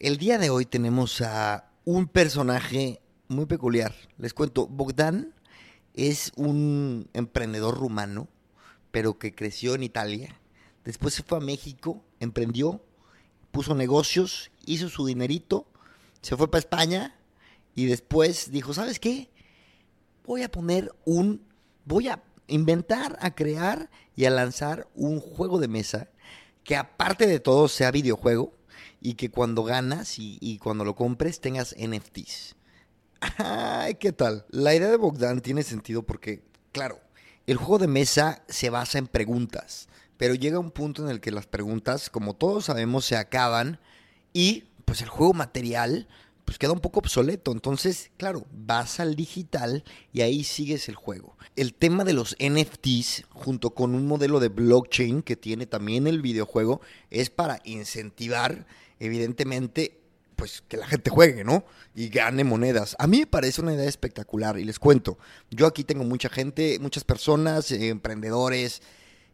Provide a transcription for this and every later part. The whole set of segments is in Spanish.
El día de hoy tenemos a un personaje muy peculiar. Les cuento, Bogdan es un emprendedor rumano, pero que creció en Italia. Después se fue a México, emprendió, puso negocios, hizo su dinerito, se fue para España y después dijo, ¿sabes qué? Voy a poner un, voy a inventar, a crear y a lanzar un juego de mesa que aparte de todo sea videojuego y que cuando ganas y, cuando lo compres tengas NFTs. Ay, ¿qué tal? La idea de Bogdan tiene sentido porque, claro, el juego de mesa se basa en preguntas, pero llega un punto en el que las preguntas, como todos sabemos, se acaban y pues el juego material pues queda un poco obsoleto. Entonces, claro, vas al digital y ahí sigues el juego. El tema de los NFTs, junto con un modelo de blockchain que tiene también el videojuego, es para incentivar evidentemente, pues que la gente juegue, ¿no? Y gane monedas. A mí me parece una idea espectacular y les cuento, yo aquí tengo mucha gente, muchas personas, eh, emprendedores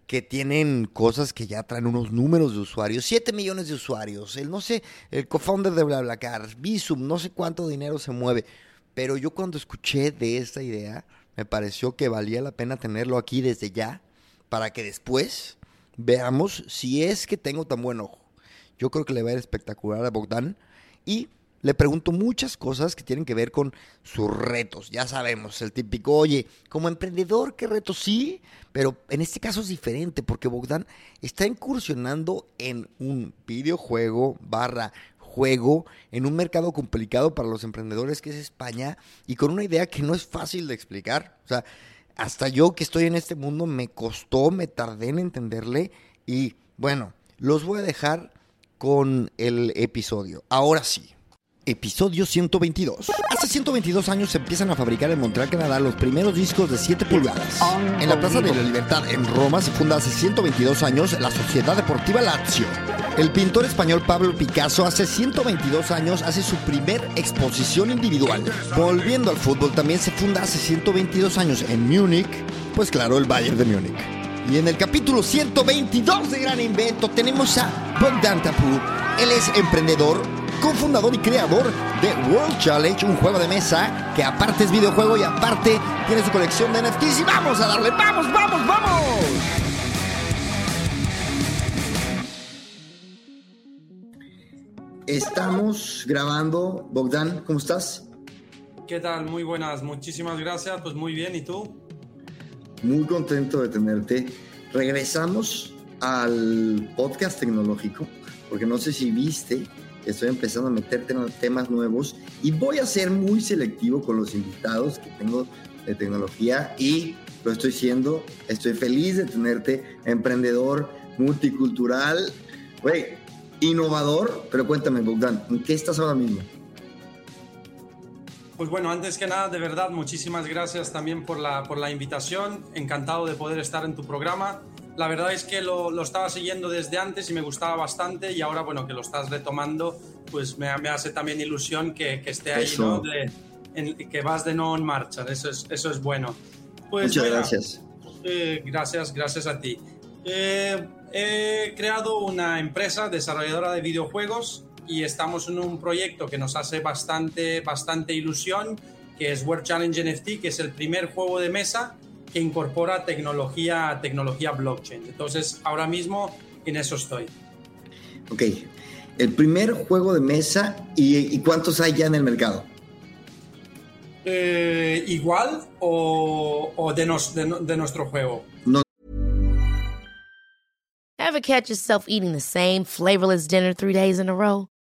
que tienen cosas que ya traen unos números de usuarios, 7 millones de usuarios, el no sé, el co-founder de BlaBlaCar, Visum, no sé cuánto dinero se mueve, pero yo cuando escuché de esta idea, me pareció que valía la pena tenerlo aquí desde ya, para que después veamos si es que tengo tan buen ojo. Yo creo que le va a ir espectacular a Bogdan. Y le pregunto muchas cosas que tienen que ver con sus retos. Ya sabemos, el típico, oye, como emprendedor, ¿qué retos sí? Pero en este caso es diferente porque Bogdan está incursionando en un videojuego barra juego en un mercado complicado para los emprendedores que es España y con una idea que no es fácil de explicar. O sea, hasta yo que estoy en este mundo me costó, me tardé en entenderle y bueno, los voy a dejar con el episodio. Ahora sí. Episodio 122. Hace 122 años se empiezan a fabricar en Montreal, Canadá, los primeros discos de 7 pulgadas. En la Plaza de la Libertad, en Roma, se funda hace 122 años la Sociedad Deportiva Lazio. El pintor español Pablo Picasso hace 122 años hace su primer exposición individual. Volviendo al fútbol, también se funda hace 122 años en Múnich, pues claro, el Bayern de Múnich. Y en el capítulo 122 de Gran Invento tenemos a Bogdan Tapu. Él es emprendedor, cofundador y creador de World Challenge, un juego de mesa que aparte es videojuego y aparte tiene su colección de NFTs. Y vamos a darle, vamos, vamos, vamos. Estamos grabando. Bogdan, ¿cómo estás? ¿Qué tal? Muy buenas, muchísimas gracias. Pues muy bien, ¿y tú? Muy contento de tenerte. Regresamos al podcast tecnológico, porque no sé si viste, estoy empezando a meterte en temas nuevos y voy a ser muy selectivo con los invitados que tengo de tecnología y lo estoy siendo. Estoy feliz de tenerte, emprendedor, multicultural, güey, innovador. Pero cuéntame, Bogdan, ¿en qué estás ahora mismo? Pues bueno, antes que nada, de verdad, muchísimas gracias también por la, por la invitación. Encantado de poder estar en tu programa. La verdad es que lo, lo, estaba siguiendo desde antes y me gustaba bastante y ahora, bueno, que lo estás retomando, pues me, me hace también ilusión que, que esté ahí, ¿no? que vas de nuevo en marcha. Eso es, eso es bueno. Pues, Muchas gracias. Eh, gracias, gracias a ti. Eh, he creado una empresa desarrolladora de videojuegos y estamos en un proyecto que nos hace bastante, bastante ilusión, que es World Challenge NFT, que es el primer juego de mesa que incorpora tecnología, tecnología blockchain. Entonces, ahora mismo en eso estoy. Ok, el primer juego de mesa y, cuántos hay ya en el mercado. Eh, igual o, o de, nos, de, de, nuestro juego. No. Ever catch yourself eating the same flavorless dinner three days in a row?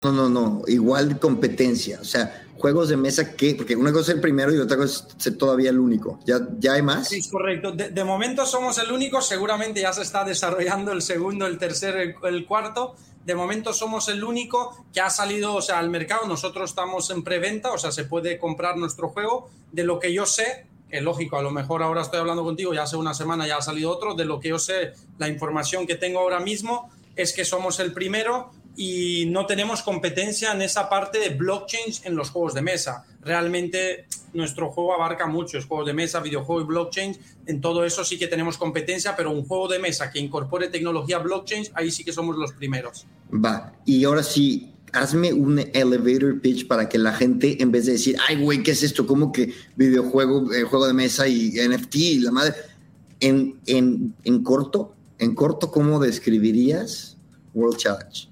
No, no, no, igual competencia, o sea, juegos de mesa que, porque una cosa es el primero y otra cosa es ser todavía el único. ¿Ya, ya hay más? Sí, correcto. De, momento somos el único, seguramente ya se está desarrollando el segundo, el tercero, el, cuarto, De momento somos el único que ha salido, o sea, al mercado. Nosotros estamos en preventa, o sea, se puede comprar nuestro juego. De lo que yo sé, es lógico, a lo mejor ahora estoy hablando contigo, ya hace una semana ya ha salido otro. De lo que yo sé, la información que tengo ahora mismo es que somos el primero y no tenemos competencia en esa parte de blockchain en los juegos de mesa. Realmente nuestro juego abarca mucho, es juegos de mesa, videojuegos y blockchain. En todo eso sí que tenemos competencia, pero un juego de mesa que incorpore tecnología blockchain, ahí sí que somos los primeros. Va, y ahora sí, hazme un elevator pitch para que la gente, en vez de decir, ay, güey, ¿qué es esto? ¿Cómo que videojuego, eh, juego de mesa y NFT y la madre? En, en, en corto, en corto, ¿cómo describirías World Challenge?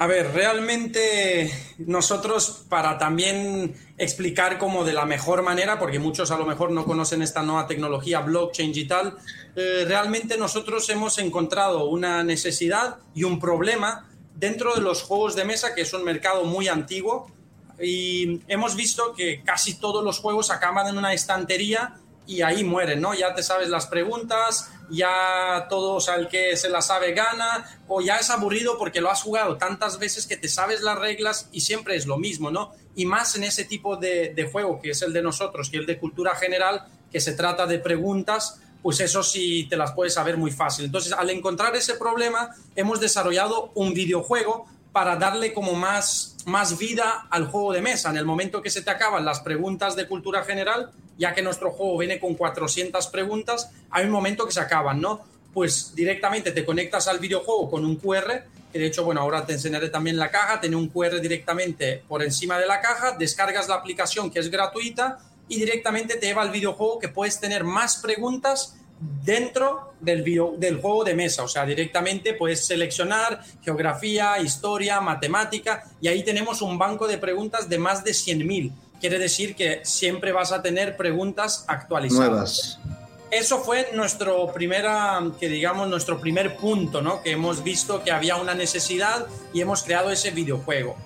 A ver, realmente nosotros para también explicar como de la mejor manera, porque muchos a lo mejor no conocen esta nueva tecnología blockchain y tal, eh, realmente nosotros hemos encontrado una necesidad y un problema dentro de los juegos de mesa, que es un mercado muy antiguo, y hemos visto que casi todos los juegos acaban en una estantería y ahí mueren, ¿no? Ya te sabes las preguntas, ya todos al que se la sabe gana, o ya es aburrido porque lo has jugado tantas veces que te sabes las reglas y siempre es lo mismo, ¿no? Y más en ese tipo de, de juego que es el de nosotros, que el de cultura general, que se trata de preguntas, pues eso sí te las puedes saber muy fácil. Entonces, al encontrar ese problema, hemos desarrollado un videojuego para darle como más, más vida al juego de mesa. En el momento que se te acaban las preguntas de cultura general, ya que nuestro juego viene con 400 preguntas, hay un momento que se acaban, ¿no? Pues directamente te conectas al videojuego con un QR, que de hecho, bueno, ahora te enseñaré también la caja, tiene un QR directamente por encima de la caja, descargas la aplicación que es gratuita y directamente te lleva al videojuego que puedes tener más preguntas dentro del, del juego de mesa. O sea, directamente puedes seleccionar geografía, historia, matemática y ahí tenemos un banco de preguntas de más de 100.000 quiere decir que siempre vas a tener preguntas actualizadas. Nuevas. Eso fue nuestro primera, que digamos, nuestro primer punto, ¿no? Que hemos visto que había una necesidad y hemos creado ese videojuego.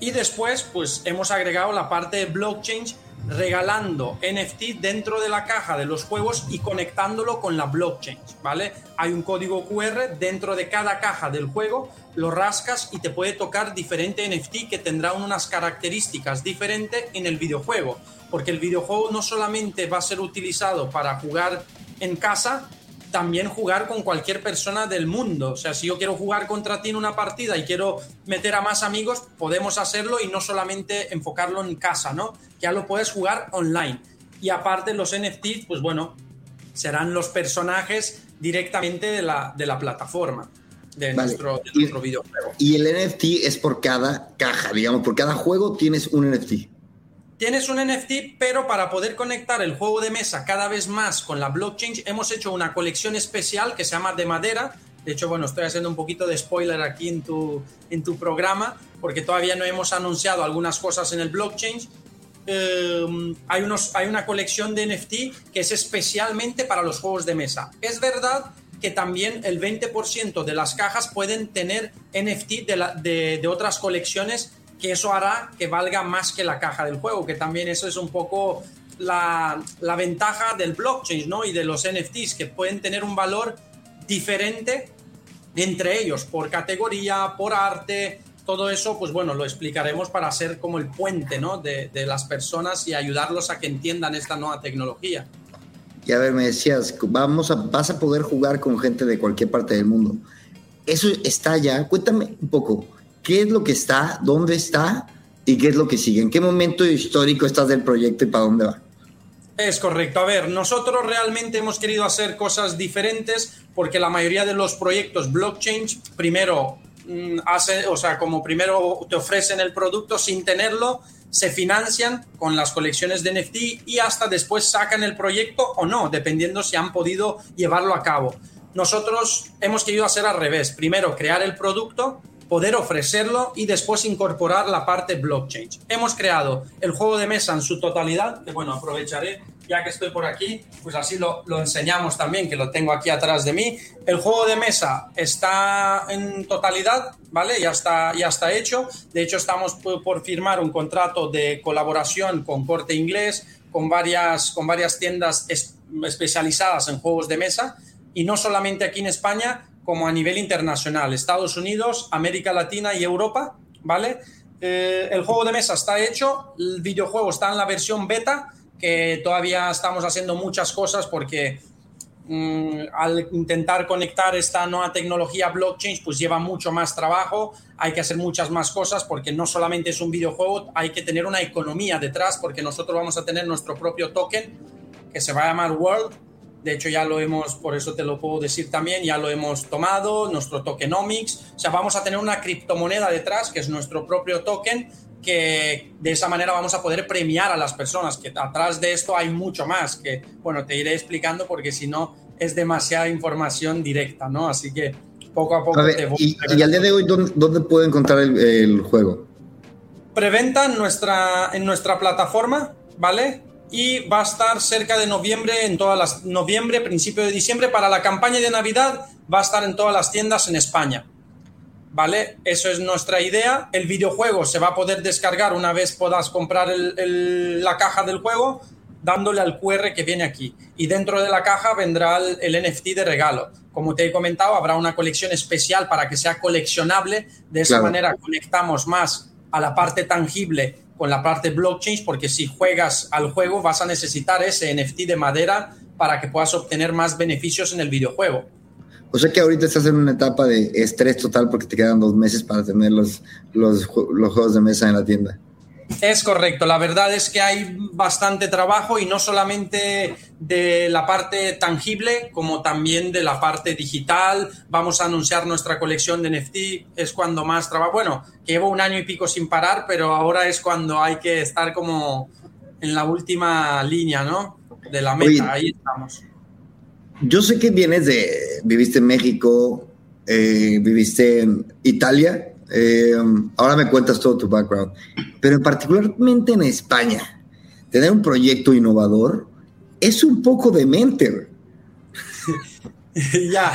Y después, pues hemos agregado la parte de blockchain regalando NFT dentro de la caja de los juegos y conectándolo con la blockchain, ¿vale? Hay un código QR dentro de cada caja del juego, lo rascas y te puede tocar diferente NFT que tendrá unas características diferentes en el videojuego, porque el videojuego no solamente va a ser utilizado para jugar en casa, también jugar con cualquier persona del mundo. O sea, si yo quiero jugar contra ti en una partida y quiero meter a más amigos, podemos hacerlo y no solamente enfocarlo en casa, ¿no? Ya lo puedes jugar online. Y aparte los NFTs, pues bueno, serán los personajes directamente de la, de la plataforma. De, nuestro, de nuestro videojuego. Y el NFT es por cada caja, digamos, por cada juego tienes un NFT tienes un NFT, pero para poder conectar el juego de mesa cada vez más con la blockchain, hemos hecho una colección especial que se llama de madera. De hecho, bueno, estoy haciendo un poquito de spoiler aquí en tu, en tu programa, porque todavía no hemos anunciado algunas cosas en el blockchain. Em, hay, unos, hay una colección de NFT que es especialmente para los juegos de mesa. Es verdad que también el 20% de las cajas pueden tener NFT de, de, de otras colecciones que eso hará que valga más que la caja del juego, que también eso es un poco la, ventaja del blockchain ¿no? y de los NFTs, que pueden tener un valor diferente entre ellos, por categoría, por arte, todo eso, pues bueno, lo explicaremos para ser como el puente ¿no? de, las personas y ayudarlos a que entiendan esta nueva tecnología. Y a ver, me decías, vamos a, vas a poder jugar con gente de cualquier parte del mundo. Eso está ya, cuéntame un poco qué es lo que está, dónde está y qué es lo que sigue. ¿En qué momento histórico estás del proyecto y para dónde va? Es correcto. A ver, nosotros realmente hemos querido hacer cosas diferentes porque la mayoría de los proyectos blockchain, primero, mm, hace, o sea, como primero te ofrecen el producto sin tenerlo, se financian con las colecciones de NFT y hasta después sacan el proyecto o no, dependiendo si han podido llevarlo a cabo. Nosotros hemos querido hacer al revés. Primero, crear el producto poder ofrecerlo y después incorporar la parte blockchain. Hemos creado el juego de mesa en su totalidad, que bueno, aprovecharé ya que estoy por aquí, pues así lo, lo, enseñamos también, que lo tengo aquí atrás de mí. El juego de mesa está en totalidad, ¿vale? Ya está, ya está hecho. De hecho, estamos por firmar un contrato de colaboración con Corte Inglés, con varias, con varias tiendas especializadas en juegos de mesa, y no solamente aquí en España, como a nivel internacional, Estados Unidos, América Latina y Europa, ¿vale? Eh, el juego de mesa está hecho, el videojuego está en la versión beta, que todavía estamos haciendo muchas cosas porque mm, al intentar conectar esta nueva tecnología blockchain, pues lleva mucho más trabajo, hay que hacer muchas más cosas porque no solamente es un videojuego, hay que tener una economía detrás porque nosotros vamos a tener nuestro propio token que se va a llamar World de hecho, ya lo hemos, por eso te lo puedo decir también, ya lo hemos tomado, nuestro tokenomics. O sea, vamos a tener una criptomoneda detrás, que es nuestro propio token, que de esa manera vamos a poder premiar a las personas, que atrás de esto hay mucho más, que, bueno, te iré explicando porque si no es demasiada información directa, ¿no? Así que poco a poco te voy y, y, al día de hoy, ¿dónde, dónde puedo encontrar el, el juego? Preventa en nuestra, en nuestra plataforma, ¿vale? Y va a estar cerca de noviembre, en todas las noviembre, principio de diciembre, para la campaña de Navidad va a estar en todas las tiendas en España. ¿Vale? Eso es nuestra idea. El videojuego se va a poder descargar una vez puedas comprar la caja del juego, dándole al QR que viene aquí. Y dentro de la caja vendrá el, NFT de regalo. Como te he comentado, habrá una colección especial para que sea coleccionable. De esa manera conectamos más a la parte tangible con la parte blockchain, porque si juegas al juego vas a necesitar ese NFT de madera para que puedas obtener más beneficios en el videojuego. O sea que ahorita estás en una etapa de estrés total porque te quedan dos meses para tener los, los, los juegos de mesa en la tienda. Es correcto, la verdad es que hay bastante trabajo y no solamente de la parte tangible como también de la parte digital. Vamos a anunciar nuestra colección de NFT, es cuando más trabajo. Bueno, llevo un año y pico sin parar, pero ahora es cuando hay que estar como en la última línea, ¿no? De la meta, ahí estamos. Yo sé que vienes de, viviste en México, eh, viviste en Italia eh, ahora me cuentas todo tu background, pero particularmente en España, tener un proyecto innovador es un poco demente. ya.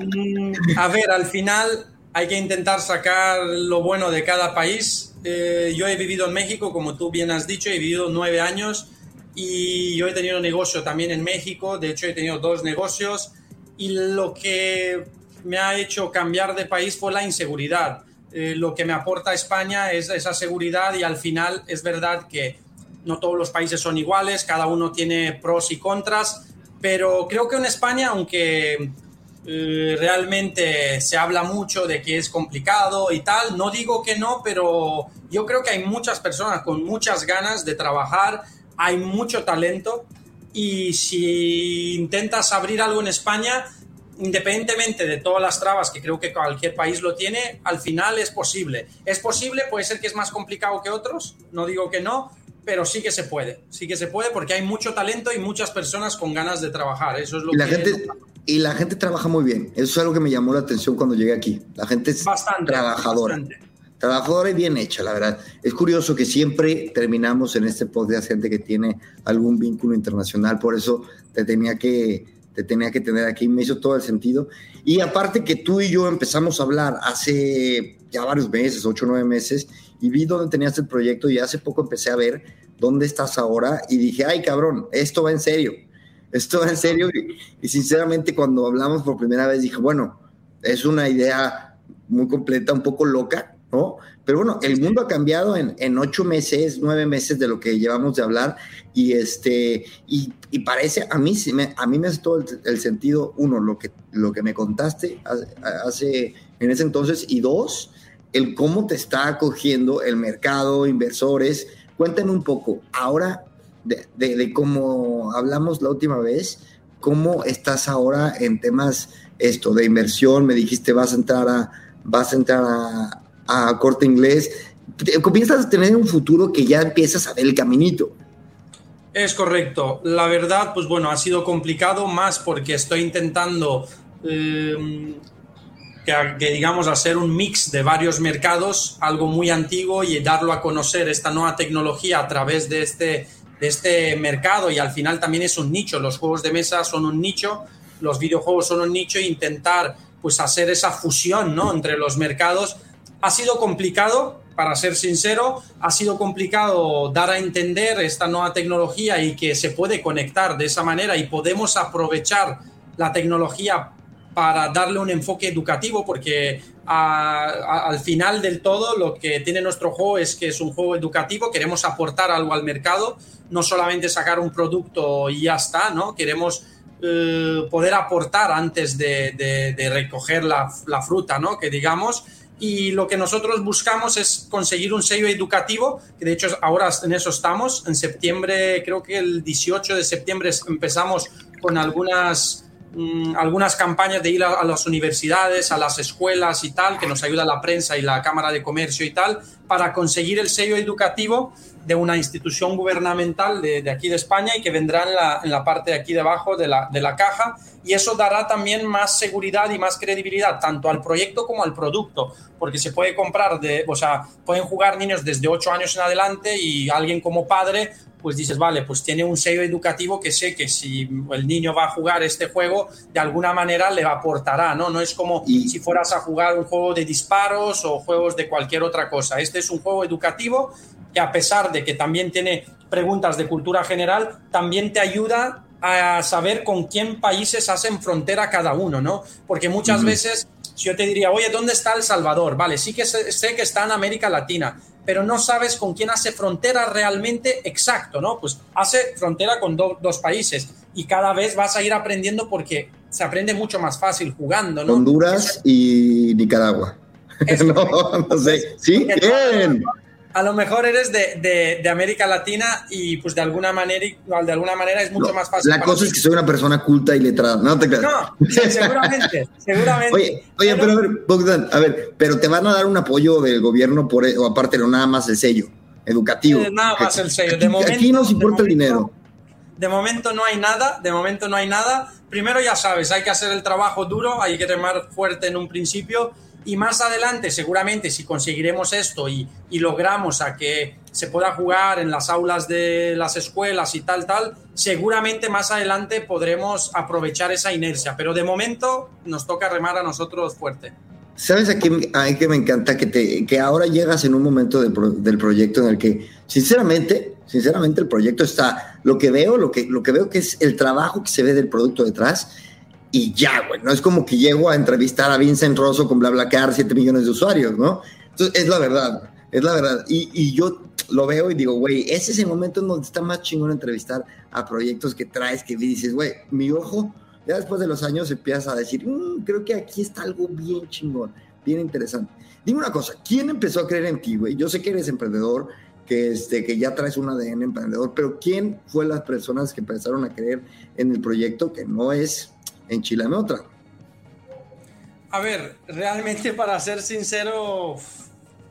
Mm, a ver, al final hay que intentar sacar lo bueno de cada país. Eh, yo he vivido en México, como tú bien has dicho, he vivido nueve años y yo he tenido negocio también en México. De hecho, he tenido dos negocios y lo que me ha hecho cambiar de país fue la inseguridad. Eh, lo que me aporta España es esa seguridad y al final es verdad que no todos los países son iguales, cada uno tiene pros y contras, pero creo que en España, aunque eh, realmente se habla mucho de que es complicado y tal, no digo que no, pero yo creo que hay muchas personas con muchas ganas de trabajar, hay mucho talento y si intentas abrir algo en España, independientemente de todas las trabas que creo que cualquier país lo tiene, al final es posible. Es posible, puede ser que es más complicado que otros, no digo que no, pero sí que se puede, sí que se puede porque hay mucho talento y muchas personas con ganas de trabajar. Eso es lo y la que gente y la gente trabaja muy bien. Eso es algo que me llamó la atención cuando llegué aquí. La gente es bastante, trabajadora. Trabajadora y bien hecha, la verdad. Es curioso que siempre terminamos en este podcast gente que tiene algún vínculo internacional, por eso te tenía que te tenía que tener aquí, me hizo todo el sentido. Y aparte que tú y yo empezamos a hablar hace ya varios meses, ocho o nueve meses, y vi dónde tenías el proyecto y hace poco empecé a ver dónde estás ahora y dije, ay cabrón, esto va en serio, esto va en serio. Y, sinceramente cuando hablamos por primera vez dije, bueno, es una idea muy completa, un poco loca, ¿no? Pero bueno, el mundo ha cambiado en, en, ocho meses, nueve meses de lo que llevamos de hablar y este y, y parece a mí me, a mí me hace todo el, el, sentido uno lo que lo que me contaste hace en ese entonces y dos el cómo te está acogiendo el mercado, inversores. Cuéntame un poco ahora de, de, de cómo hablamos la última vez, cómo estás ahora en temas esto de inversión. Me dijiste vas a entrar a vas a entrar a a corte inglés, comienzas a tener un futuro que ya empiezas a ver el caminito. Es correcto. La verdad, pues bueno, ha sido complicado más porque estoy intentando que, que, digamos, hacer un mix de varios mercados, algo muy antiguo y darlo a conocer esta nueva tecnología a través de este, de este mercado y al final también es un nicho. Los juegos de mesa son un nicho, los videojuegos son un nicho e intentar pues hacer esa fusión ¿no? entre los mercados ha sido complicado, para ser sincero, ha sido complicado dar a entender esta nueva tecnología y que se puede conectar de esa manera y podemos aprovechar la tecnología para darle un enfoque educativo, porque al final del todo lo que tiene nuestro juego es que es un juego educativo, queremos aportar algo al mercado, no solamente sacar un producto y ya está, ¿no? Queremos eh, poder aportar antes de, recoger la, la, fruta, ¿no? Que digamos, y lo que nosotros buscamos es conseguir un sello educativo, que de hecho ahora en eso estamos. En septiembre, creo que el 18 de septiembre empezamos con algunas, mm, algunas campañas de ir a, las universidades, a las escuelas y tal, que nos ayuda la prensa y la Cámara de Comercio y tal, para conseguir el sello educativo de una institución gubernamental de, de aquí de España y que vendrá en la, en la, parte de aquí debajo de la, de la caja y eso dará también más seguridad y más credibilidad tanto al proyecto como al producto, porque se puede comprar, de, o sea, pueden jugar niños desde 8 años en adelante y alguien como padre pues dices, vale, pues tiene un sello educativo que sé que si el niño va a jugar este juego, de alguna manera le aportará, ¿no? No es como si fueras a jugar un juego de disparos o juegos de cualquier otra cosa. Este es un juego educativo que a pesar de que también tiene preguntas de cultura general, también te ayuda a saber con quién países hacen frontera cada uno, ¿no? Porque muchas veces si yo te diría, oye, ¿dónde está El Salvador? Vale, sí que sé, que está en América Latina, pero no sabes con quién hace frontera realmente exacto, ¿no? Pues hace frontera con dos países y cada vez vas a ir aprendiendo porque se aprende mucho más fácil jugando, ¿no? Honduras y Nicaragua. no, no sé. Sí, bien a lo mejor eres de, de, América Latina y pues de alguna manera, de alguna manera es mucho más fácil. La cosa es que soy una persona culta y letrada, ¿no? Te no, seguramente, seguramente. Oye, oye pero, a ver, Bogdan, a ver, pero te van a dar un apoyo del gobierno por, o aparte, no nada más el sello educativo. Eh, nada más el sello. De aquí, momento, aquí nos importa el dinero. De momento no hay nada, de momento no hay nada. Primero ya sabes, hay que hacer el trabajo duro, hay que remar fuerte en un principio y más adelante, seguramente, si conseguiremos esto y, logramos a que se pueda jugar en las aulas de las escuelas y tal, tal, seguramente más adelante podremos aprovechar esa inercia. Pero de momento nos toca remar a nosotros fuerte. ¿Sabes a qué, a qué me encanta? Que, te, que ahora llegas en un momento del proyecto en el que, sinceramente, sinceramente el proyecto está, lo que veo, lo que, lo que veo que es el trabajo que se ve del producto detrás, y ya, güey. No es como que llego a entrevistar a Vincent Rosso con BlaBlaCar, 7 millones de usuarios, ¿no? Entonces, es la verdad, es la verdad. Y, y yo lo veo y digo, güey, ese es el momento en donde está más chingón entrevistar a proyectos que traes, que dices, güey, mi ojo, ya después de los años empiezas a decir, mm, creo que aquí está algo bien chingón, bien interesante. Dime una cosa, ¿quién empezó a creer en ti, güey? Yo sé que eres emprendedor, que, este, que ya traes un ADN emprendedor, pero ¿quién fue las personas que empezaron a creer en el proyecto que no es enchilame otra. A ver, realmente para ser sincero,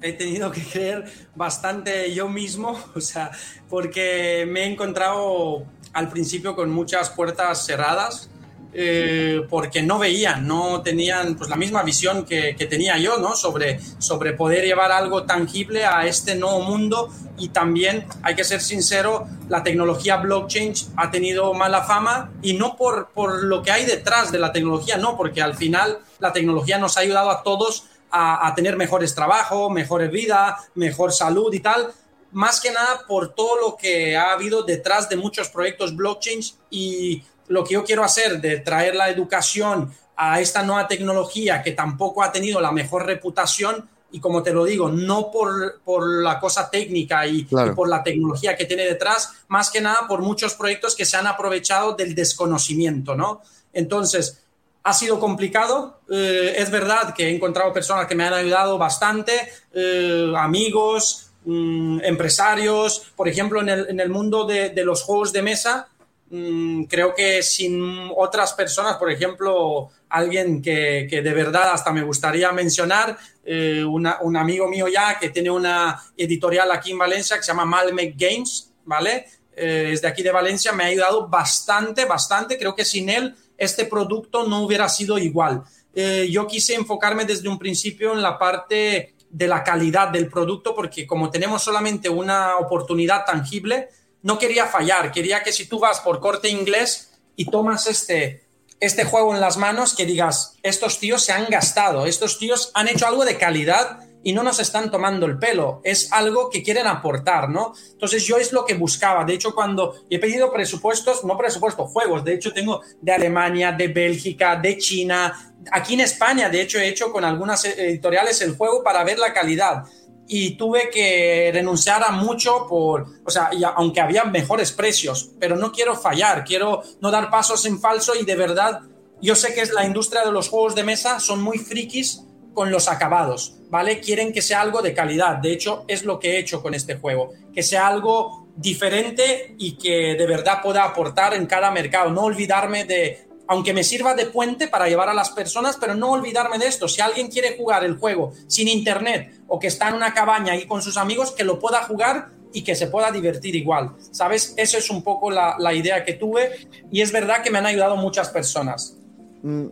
he tenido que creer bastante yo mismo, o sea, porque me he encontrado al principio con muchas puertas cerradas, eh, porque no veían, no tenían pues, la misma visión que, tenía yo ¿no? sobre, sobre poder llevar algo tangible a este nuevo mundo y también, hay que ser sincero, la tecnología blockchain ha tenido mala fama y no por, por lo que hay detrás de la tecnología, no, porque al final la tecnología nos ha ayudado a todos a, a tener mejores trabajos, mejores vida, mejor salud y tal, más que nada por todo lo que ha habido detrás de muchos proyectos blockchain y lo que yo quiero hacer de traer la educación a esta nueva tecnología que tampoco ha tenido la mejor reputación y como te lo digo, no por, por la cosa técnica y, por la tecnología que tiene detrás, más que nada por muchos proyectos que se han aprovechado del desconocimiento, ¿no? Entonces, ha sido complicado, eh, es verdad que he encontrado personas que me han ayudado bastante, eh, amigos, mm, empresarios, por ejemplo, en el, en el mundo de, de los juegos de mesa, creo que sin otras personas, por ejemplo, alguien que, de verdad hasta me gustaría mencionar, eh, un amigo mío ya que tiene una editorial aquí en Valencia que se llama Malmec Games, ¿vale? Eh, es de aquí de Valencia, me ha ayudado bastante, bastante. Creo que sin él este producto no hubiera sido igual. Eh, yo quise enfocarme desde un principio en la parte de la calidad del producto porque como tenemos solamente una oportunidad tangible, no quería fallar, quería que si tú vas por corte inglés y tomas este, este juego en las manos, que digas, estos tíos se han gastado, estos tíos han hecho algo de calidad y no nos están tomando el pelo, es algo que quieren aportar, ¿no? Entonces yo es lo que buscaba, de hecho cuando he pedido presupuestos, no presupuestos, juegos, de hecho tengo de Alemania, de Bélgica, de China, aquí en España, de hecho he hecho con algunas editoriales el juego para ver la calidad y tuve que renunciar a mucho por, o sea, aunque había mejores precios, pero no quiero fallar, quiero no dar pasos en falso y de verdad, yo sé que es la industria de los juegos de mesa, son muy frikis con los acabados, ¿vale? Quieren que sea algo de calidad, de hecho es lo que he hecho con este juego, que sea algo diferente y que de verdad pueda aportar en cada mercado, no olvidarme de, aunque me sirva de puente para llevar a las personas, pero no olvidarme de esto. Si alguien quiere jugar el juego sin internet o que está en una cabaña ahí con sus amigos, que lo pueda jugar y que se pueda divertir igual. ¿Sabes? Eso es un poco la, idea que tuve y es verdad que me han ayudado muchas personas. Mm.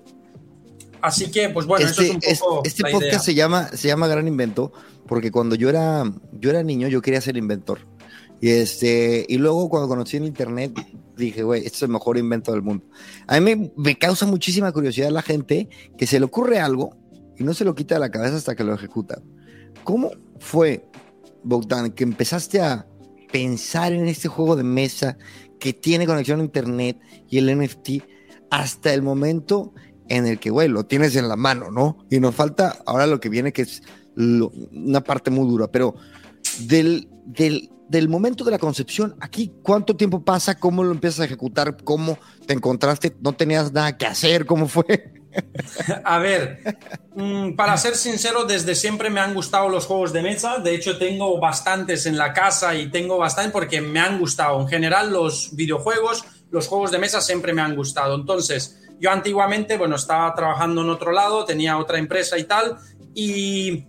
Así que, pues bueno, este, eso es un poco. Este podcast se llama, se llama Gran Invento porque cuando yo era, yo era niño yo quería ser inventor. Y, este, y luego cuando conocí el internet dije, güey, este es el mejor invento del mundo. A mí me, causa muchísima curiosidad la gente que se le ocurre algo y no se lo quita de la cabeza hasta que lo ejecuta. ¿Cómo fue, Bogdan, que empezaste a pensar en este juego de mesa que tiene conexión a internet y el NFT hasta el momento en el que, güey, lo tienes en la mano, ¿no? Y nos falta ahora lo que viene, que es una parte muy dura, pero del, del, del momento de la concepción, aquí, ¿cuánto tiempo pasa? ¿Cómo lo empiezas a ejecutar? ¿Cómo te encontraste? ¿No tenías nada que hacer? ¿Cómo fue? A ver, mm, para ser sincero, desde siempre me han gustado los juegos de mesa. De hecho, tengo bastantes en la casa y tengo bastante porque me han gustado. En general, los videojuegos, los juegos de mesa siempre me han gustado. Entonces, yo antiguamente, bueno, estaba trabajando en otro lado, tenía otra empresa y tal, y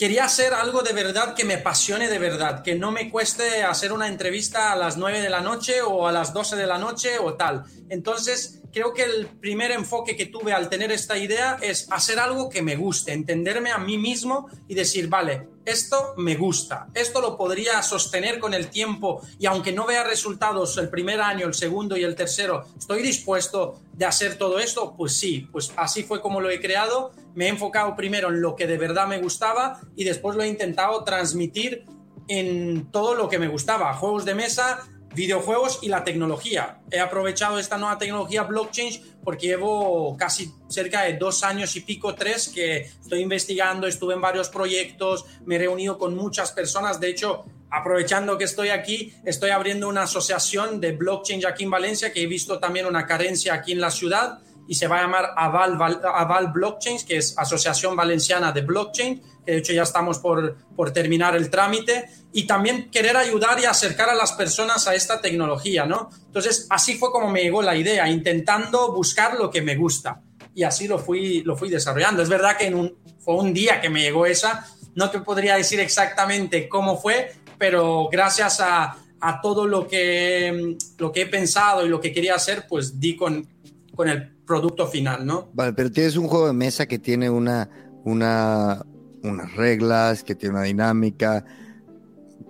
quería hacer algo de verdad que me apasione de verdad, que no me cueste hacer una entrevista a las 9 de la noche o a las 12 de la noche o tal. Entonces, creo que el primer enfoque que tuve al tener esta idea es hacer algo que me guste, entenderme a mí mismo y decir, vale, esto me gusta, esto lo podría sostener con el tiempo y aunque no vea resultados el primer año, el segundo y el tercero, estoy dispuesto de hacer todo esto, pues sí, pues así fue como lo he creado, me he enfocado primero en lo que de verdad me gustaba y después lo he intentado transmitir en todo lo que me gustaba, juegos de mesa, videojuegos y la tecnología. He aprovechado esta nueva tecnología blockchain porque llevo casi cerca de dos años y pico, tres, que estoy investigando, estuve en varios proyectos, me he reunido con muchas personas. De hecho, aprovechando que estoy aquí, estoy abriendo una asociación de blockchain aquí en Valencia, que he visto también una carencia aquí en la ciudad y se va a llamar Aval, Aval Blockchains, que es Asociación Valenciana de Blockchain, que de hecho ya estamos por, por terminar el trámite, y también querer ayudar y acercar a las personas a esta tecnología, ¿no? Entonces, así fue como me llegó la idea, intentando buscar lo que me gusta, y así lo fui, lo fui desarrollando. Es verdad que en un, fue un día que me llegó esa, no te podría decir exactamente cómo fue, pero gracias a, a todo lo que, lo que he pensado y lo que quería hacer, pues di con, con el producto final, ¿no? Vale, pero tienes un juego de mesa que tiene una, una, unas reglas, que tiene una dinámica.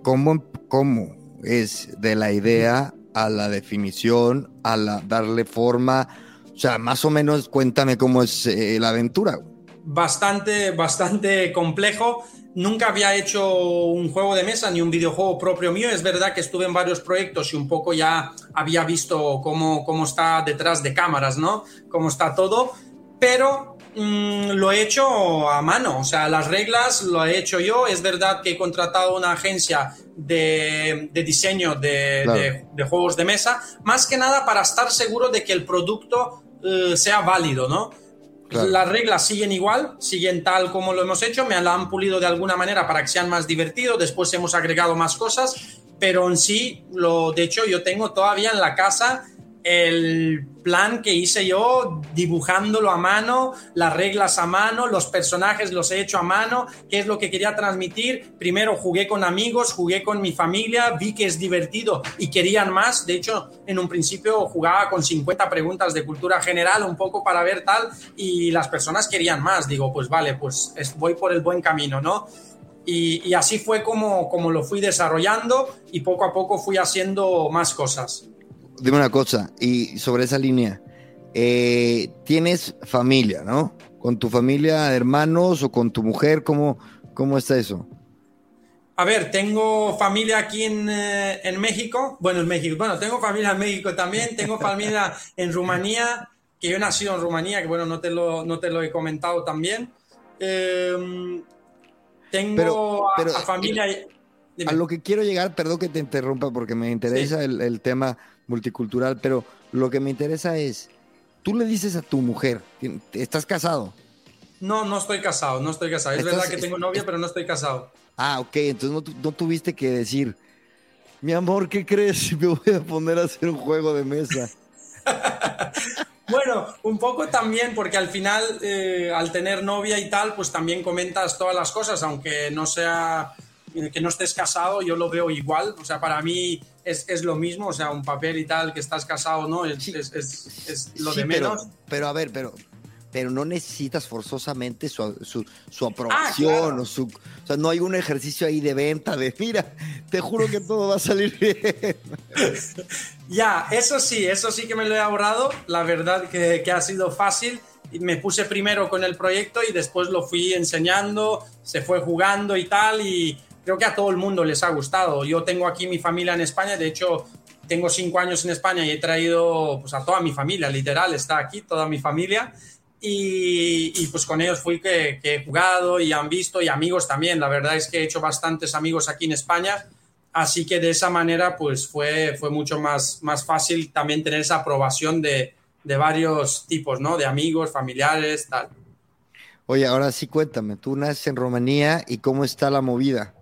¿Cómo, ¿Cómo es de la idea a la definición, a la darle forma? O sea, más o menos cuéntame cómo es eh, la aventura. Bastante, bastante complejo. Nunca había hecho un juego de mesa ni un videojuego propio mío. Es verdad que estuve en varios proyectos y un poco ya había visto cómo, cómo está detrás de cámaras, ¿no? Cómo está todo. Pero mm, lo he hecho a mano. O sea, las reglas lo he hecho yo. Es verdad que he contratado una agencia de, diseño de, juegos de mesa. Más que nada para estar seguro de que el producto eh, sea válido, ¿no? Las reglas siguen igual, siguen tal como lo hemos hecho, me la han pulido de alguna manera para que sean más divertidos, después hemos agregado más cosas, pero en sí, lo, de hecho, yo tengo todavía en la casa el plan que hice yo dibujándolo a mano, las reglas a mano, los personajes los he hecho a mano, qué es lo que quería transmitir. Primero jugué con amigos, jugué con mi familia, vi que es divertido y querían más. De hecho, en un principio jugaba con 50 preguntas de cultura general, un poco para ver tal, y las personas querían más. Digo, pues vale, pues voy por el buen camino, ¿no? Y, y así fue como, como lo fui desarrollando y poco a poco fui haciendo más cosas dime una cosa, y sobre esa línea, eh, tienes familia, ¿no? Con tu familia, hermanos o con tu mujer, ¿cómo, ¿Cómo está eso? A ver, tengo familia aquí en, eh, en, México. Bueno, en México. Bueno, tengo familia en México también. Tengo familia en Rumanía, que yo he nacido en Rumanía, que bueno, no te lo, no te lo he comentado también. Em, tengo a, familia. A lo que quiero llegar, perdón que te interrumpa porque me interesa el, el, tema multicultural, pero lo que me interesa es, tú le dices a tu mujer, ¿estás casado? No, no estoy casado, no estoy casado. Es verdad que tengo novia, pero no estoy casado. Ah, ok, entonces no, tuviste que decir, mi amor, ¿qué crees? Me voy a poner a hacer un juego de mesa. bueno, un poco también, porque al final, eh, al tener novia y tal, pues también comentas todas las cosas, aunque no sea que no estés casado, yo lo veo igual. O sea, para mí es, es lo mismo, o sea, un papel y tal, que estás casado, ¿no? Es, es, es lo de menos. pero a ver, pero pero no necesitas forzosamente su, su, aprobación ah, o su... O sea, no hay un ejercicio ahí de venta de, mira, te juro que todo va a salir bien. ya, eso sí, eso sí que me lo he ahorrado. La verdad que, que ha sido fácil. Me puse primero con el proyecto y después lo fui enseñando, se fue jugando y tal, y creo que a todo el mundo les ha gustado. Yo tengo aquí mi familia en España, de hecho tengo cinco años en España y he traído pues, a toda mi familia, literal, está aquí toda mi familia. Y, pues con ellos fui que, he jugado y han visto y amigos también. La verdad es que he hecho bastantes amigos aquí en España, así que de esa manera pues fue, fue mucho más, más fácil también tener esa aprobación de, de varios tipos, ¿no? De amigos, familiares, tal. Oye, ahora sí cuéntame, tú naces en Rumanía y cómo está la movida.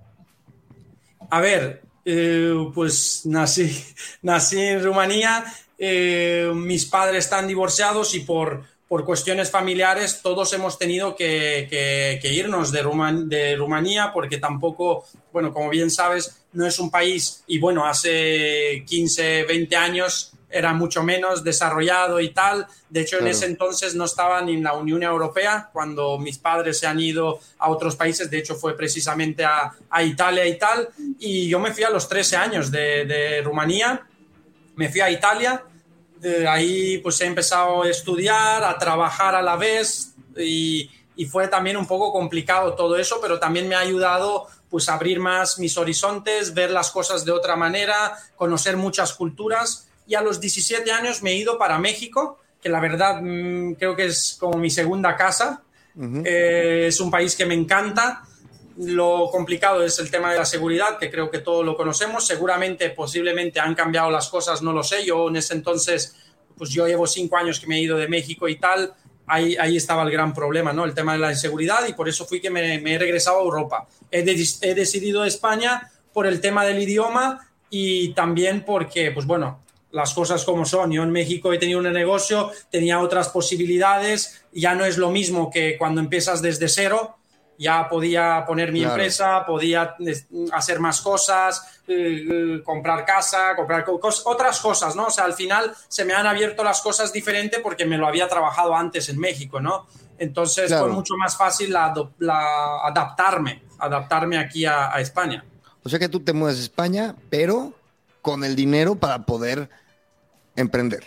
A ver, eh, pues nací, nací en Rumanía, eh, mis padres están divorciados y por por cuestiones familiares todos hemos tenido que, irnos de, de, Rumanía porque tampoco, bueno, como bien sabes, no es un país y bueno, hace 15, 20 años era mucho menos desarrollado y tal. De hecho, en ese entonces no estaba ni en la Unión Europea cuando mis padres se han ido a otros países. De hecho, fue precisamente a, Italia y tal. Y yo me fui a los 13 años de, de Rumanía, me fui a Italia ahí pues he empezado a estudiar, a trabajar a la vez y, fue también un poco complicado todo eso, pero también me ha ayudado pues a abrir más mis horizontes, ver las cosas de otra manera, conocer muchas culturas y a los 17 años me he ido para México, que la verdad mm, creo que es como mi segunda casa, eh, es un país que me encanta lo complicado es el tema de la seguridad, que creo que todos lo conocemos. Seguramente, posiblemente han cambiado las cosas, no lo sé. Yo en ese entonces, pues yo llevo cinco años que me he ido de México y tal. Ahí, ahí estaba el gran problema, ¿no? El tema de la inseguridad y por eso fui que me, he regresado a Europa. He, he decidido España por el tema del idioma y también porque, pues bueno, las cosas como son. Yo en México he tenido un negocio, tenía otras posibilidades, ya no es lo mismo que cuando empiezas desde cero, ya podía poner mi empresa, podía hacer más cosas, eh, eh, comprar casa, comprar otras cosas, ¿no? O sea, al final se me han abierto las cosas diferente porque me lo había trabajado antes en México, ¿no? Entonces fue mucho más fácil la, adaptarme, adaptarme aquí a, a, España. O sea que tú te mueves a España, pero con el dinero para poder emprender.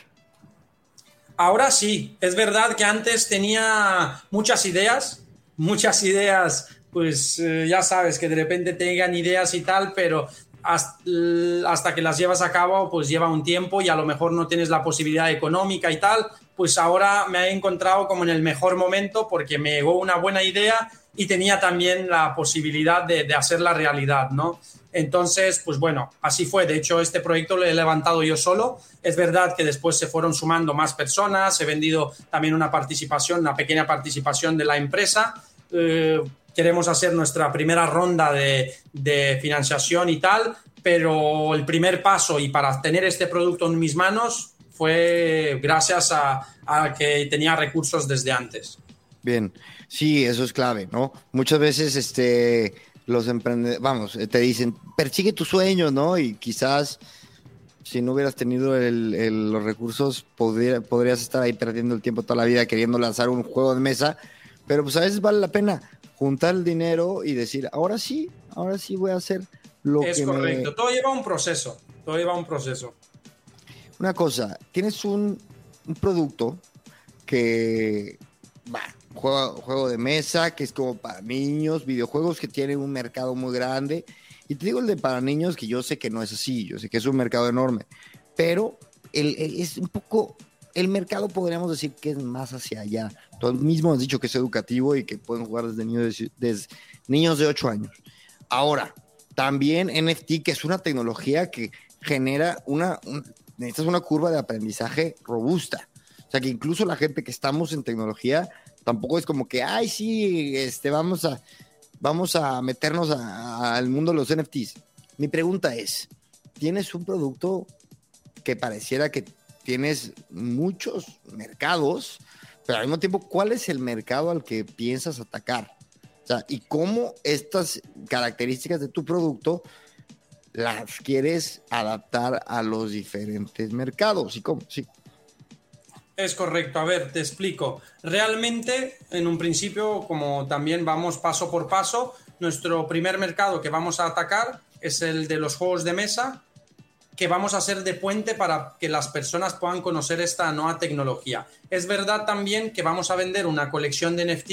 Ahora sí, es verdad que antes tenía muchas ideas, muchas ideas, pues eh, ya sabes que de repente tengan ideas y tal, pero hasta, que las llevas a cabo, pues lleva un tiempo y a lo mejor no tienes la posibilidad económica y tal, pues ahora me he encontrado como en el mejor momento porque me llegó una buena idea y tenía también la posibilidad de, de hacerla realidad, ¿no? Entonces, pues bueno, así fue. De hecho, este proyecto lo he levantado yo solo. Es verdad que después se fueron sumando más personas, he vendido también una participación, una pequeña participación de la empresa. Eh, queremos hacer nuestra primera ronda de, financiación y tal, pero el primer paso y para tener este producto en mis manos fue gracias a, a que tenía recursos desde antes. Bien, sí, eso es clave, ¿no? Muchas veces, este los emprendedores, vamos, te dicen, persigue tu sueño, ¿no? Y quizás si no hubieras tenido los recursos, podrías estar ahí perdiendo el tiempo toda la vida queriendo lanzar un juego de mesa, pero pues a veces vale la pena juntar el dinero y decir, ahora sí, ahora sí voy a hacer lo que Es correcto, todo lleva un proceso, todo lleva un proceso. Una cosa, tienes un, producto que, juego, juego de mesa, que es como para niños, videojuegos que tienen un mercado muy grande. Y te digo el de para niños, que yo sé que no es así, yo sé que es un mercado enorme, pero el, es un poco, el mercado podríamos decir que es más hacia allá. Tú mismo has dicho que es educativo y que pueden jugar desde niños de, desde niños de 8 años. Ahora, también NFT, que es una tecnología que genera una, necesitas una curva de aprendizaje robusta. O sea que incluso la gente que estamos en tecnología tampoco es como que, ay, sí, este, vamos a, vamos a meternos al mundo de los NFTs. Mi pregunta es, ¿tienes un producto que pareciera que tienes muchos mercados, pero al mismo tiempo, ¿cuál es el mercado al que piensas atacar? O sea, y cómo estas características de tu producto las quieres adaptar a los diferentes mercados. ¿Y cómo? Sí. Es correcto. A ver, te explico. Realmente, en un principio, como también vamos paso por paso, nuestro primer mercado que vamos a atacar es el de los juegos de mesa, que vamos a hacer de puente para que las personas puedan conocer esta nueva tecnología. Es verdad también que vamos a vender una colección de NFT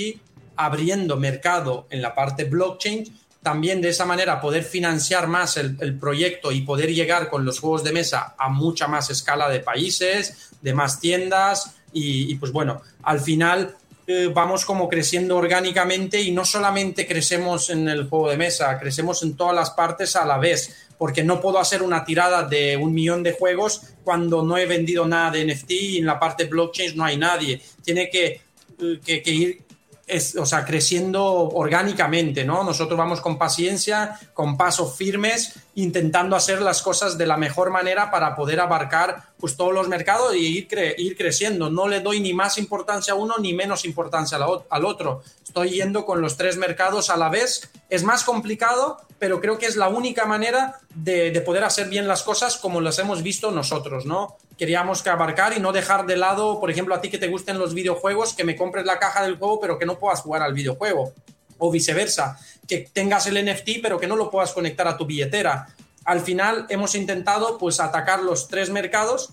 abriendo mercado en la parte blockchain, también de esa manera poder financiar más el, proyecto y poder llegar con los juegos de mesa a mucha más escala de países, de más tiendas y, pues bueno, al final eh, vamos como creciendo orgánicamente y no solamente crecemos en el juego de mesa, crecemos en todas las partes a la vez, porque no puedo hacer una tirada de un millón de juegos cuando no he vendido nada de NFT y en la parte blockchain no hay nadie. Tiene que, eh, que, que ir es, o sea, creciendo orgánicamente, ¿no? Nosotros vamos con paciencia, con pasos firmes, intentando hacer las cosas de la mejor manera para poder abarcar pues todos los mercados y ir, ir creciendo. No le doy ni más importancia a uno ni menos importancia al otro. Estoy yendo con los tres mercados a la vez. Es más complicado, pero creo que es la única manera de, de poder hacer bien las cosas como las hemos visto nosotros, ¿no? Queríamos que abarcar y no dejar de lado, por ejemplo, a ti que te gusten los videojuegos, que me compres la caja del juego, pero que no puedas jugar al videojuego. O viceversa, que tengas el NFT, pero que no lo puedas conectar a tu billetera al final hemos intentado pues atacar los tres mercados.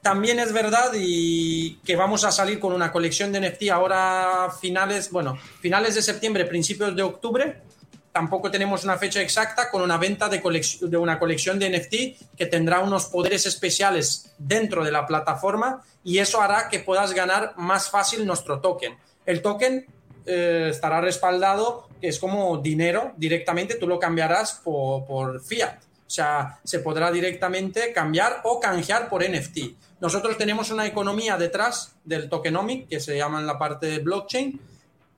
También es verdad y que vamos a salir con una colección de NFT ahora finales, bueno, finales de septiembre, principios de octubre. Tampoco tenemos una fecha exacta con una venta de, de una colección de NFT que tendrá unos poderes especiales dentro de la plataforma y eso hará que puedas ganar más fácil nuestro token. El token eh, estará respaldado, que es como dinero directamente, tú lo cambiarás por, fiat. O sea, se podrá directamente cambiar o canjear por NFT. Nosotros tenemos una economía detrás del tokenomic, que se llama en la parte de blockchain,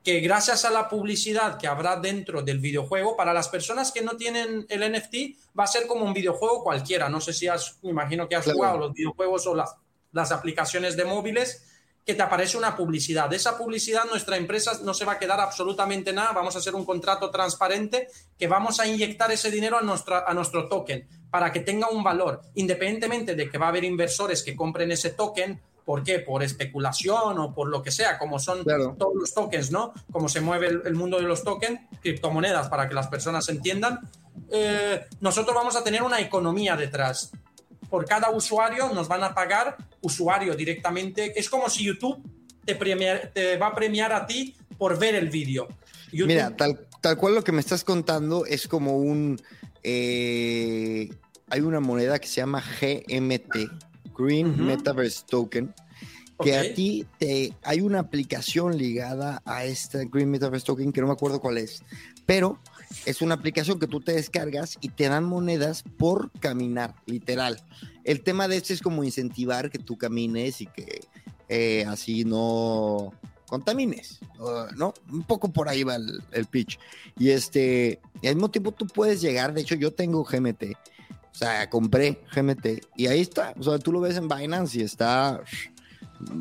que gracias a la publicidad que habrá dentro del videojuego, para las personas que no tienen el NFT, va a ser como un videojuego cualquiera. No sé si has, me imagino que has jugado los videojuegos o las, las aplicaciones de móviles que te aparece una publicidad. De esa publicidad nuestra empresa no se va a quedar absolutamente nada, vamos a hacer un contrato transparente que vamos a inyectar ese dinero a, nuestra, a nuestro token para que tenga un valor, independientemente de que va a haber inversores que compren ese token. ¿Por qué? Por especulación o por lo que sea, como son todos los tokens, ¿no? Como se mueve el, mundo de los tokens, criptomonedas, para que las personas entiendan. Eh, nosotros vamos a tener una economía detrás por cada usuario nos van a pagar usuario directamente. Es como si YouTube te, te va a premiar a ti por ver el vídeo. Mira, tal, tal cual lo que me estás contando es como un... Eh, hay una moneda que se llama GMT, Green Metaverse Token, que a ti te, hay una aplicación ligada a este Green Metaverse Token que no me acuerdo cuál es, pero es una aplicación que tú te descargas y te dan monedas por caminar, literal. El tema de este es como incentivar que tú camines y que eh, así no contamines, ¿no? Un poco por ahí va el, pitch. Y este, y al mismo tiempo tú puedes llegar, de hecho yo tengo GMT, o sea, compré GMT y ahí está, o sea, tú lo ves en Binance y está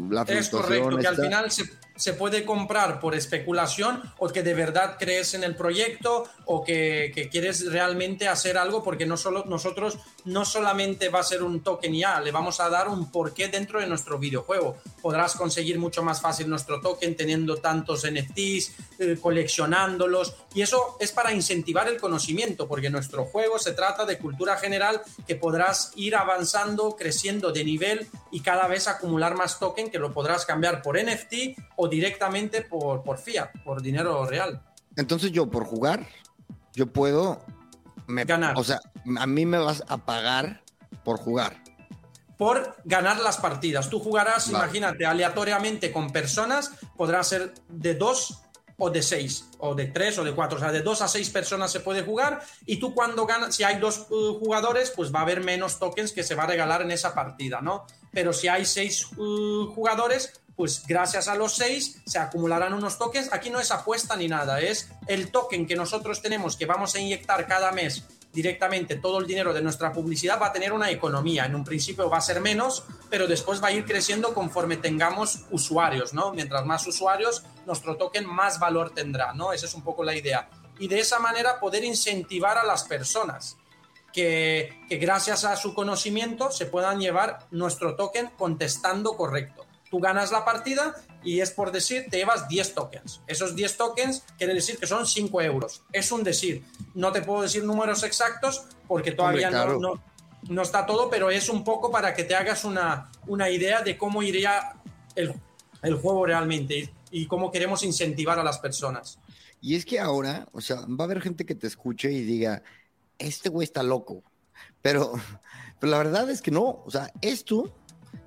la Es correcto, que al final se se puede comprar por especulación o que de verdad crees en el proyecto o que, quieres realmente hacer algo porque no solo, nosotros no solamente va a ser un token ya, le vamos a dar un porqué dentro de nuestro videojuego. Podrás conseguir mucho más fácil nuestro token teniendo tantos NFTs, eh, coleccionándolos y eso es para incentivar el conocimiento porque nuestro juego se trata de cultura general que podrás ir avanzando, creciendo de nivel y cada vez acumular más token que lo podrás cambiar por NFT o directamente por, por fiat, por dinero real. Entonces yo por jugar, yo puedo ganar. O sea, a mí me vas a pagar por jugar. Por ganar las partidas. Tú jugarás, imagínate, aleatoriamente con personas, podrá ser de dos o de seis, o de tres o de cuatro, o sea, de dos a seis personas se puede jugar y tú cuando ganas, si hay dos uh, jugadores, pues va a haber menos tokens que se va a regalar en esa partida, ¿no? Pero si hay seis uh, jugadores, pues gracias a los seis se acumularán unos tokens. Aquí no es apuesta ni nada, es el token que nosotros tenemos que vamos a inyectar cada mes directamente todo el dinero de nuestra publicidad va a tener una economía. En un principio va a ser menos, pero después va a ir creciendo conforme tengamos usuarios, ¿no? Mientras más usuarios, nuestro token más valor tendrá, ¿no? Esa es un poco la idea. Y de esa manera poder incentivar a las personas que, que gracias a su conocimiento se puedan llevar nuestro token contestando correcto. Tú ganas la partida y es por decir, te llevas 10 tokens. Esos 10 tokens quiere decir que son 5 euros. Es un decir. No te puedo decir números exactos porque todavía no, no, está todo, pero es un poco para que te hagas una, una idea de cómo iría el, el juego realmente y, cómo queremos incentivar a las personas. Y es que ahora, o sea, va a haber gente que te escuche y diga, este güey está loco. Pero, pero la verdad es que no. O sea, esto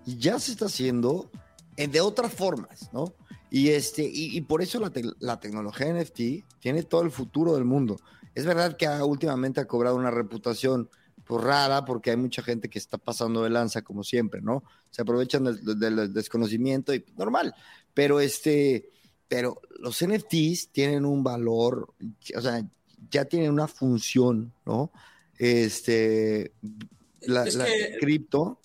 ya se está haciendo de otras formas, ¿no? Y, este, y, por eso la, la, tecnología NFT tiene todo el futuro del mundo. Es verdad que últimamente ha cobrado una reputación pues, rara porque hay mucha gente que está pasando de lanza como siempre, ¿no? Se aprovechan del, desconocimiento y normal. Pero este, pero los NFTs tienen un valor, o sea, ya tienen una función, ¿no? Este, la, la cripto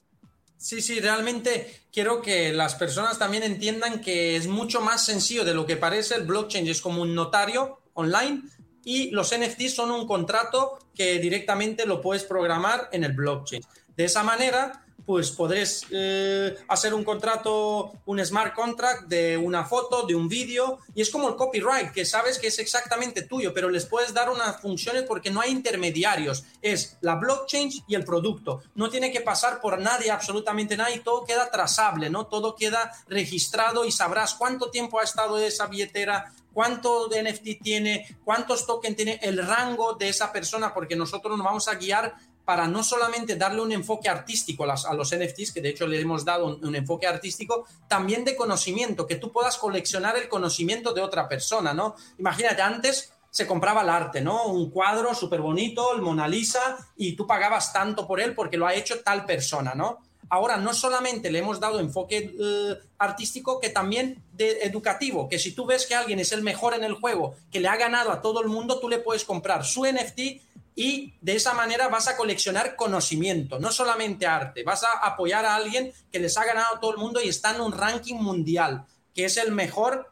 Sí, sí, realmente quiero que las personas también entiendan que es mucho más sencillo de lo que parece. El blockchain es como un notario online y los NFTs son un contrato que directamente lo puedes programar en el blockchain. De esa manera, pues podrés eh, hacer un contrato, un smart contract de una foto, de un vídeo, y es como el copyright, que sabes que es exactamente tuyo, pero les puedes dar unas funciones porque no hay intermediarios, es la blockchain y el producto, no tiene que pasar por nadie, absolutamente nadie, todo queda trazable, ¿no? Todo queda registrado y sabrás cuánto tiempo ha estado esa billetera, cuánto de NFT tiene, cuántos tokens tiene, el rango de esa persona, porque nosotros nos vamos a guiar para no solamente darle un enfoque artístico a, los NFTs, que de hecho le hemos dado un, enfoque artístico, también de conocimiento, que tú puedas coleccionar el conocimiento de otra persona, ¿no? Imagínate, antes se compraba el arte, ¿no? Un cuadro súper bonito, el Mona Lisa, y tú pagabas tanto por él porque lo ha hecho tal persona, ¿no? Ahora no solamente le hemos dado enfoque eh, artístico, que también de educativo, que si tú ves que alguien es el mejor en el juego, que le ha ganado a todo el mundo, tú le puedes comprar su NFT y de esa manera vas a coleccionar conocimiento, no solamente arte, vas a apoyar a alguien que les ha ganado todo el mundo y está en un ranking mundial, que es el mejor,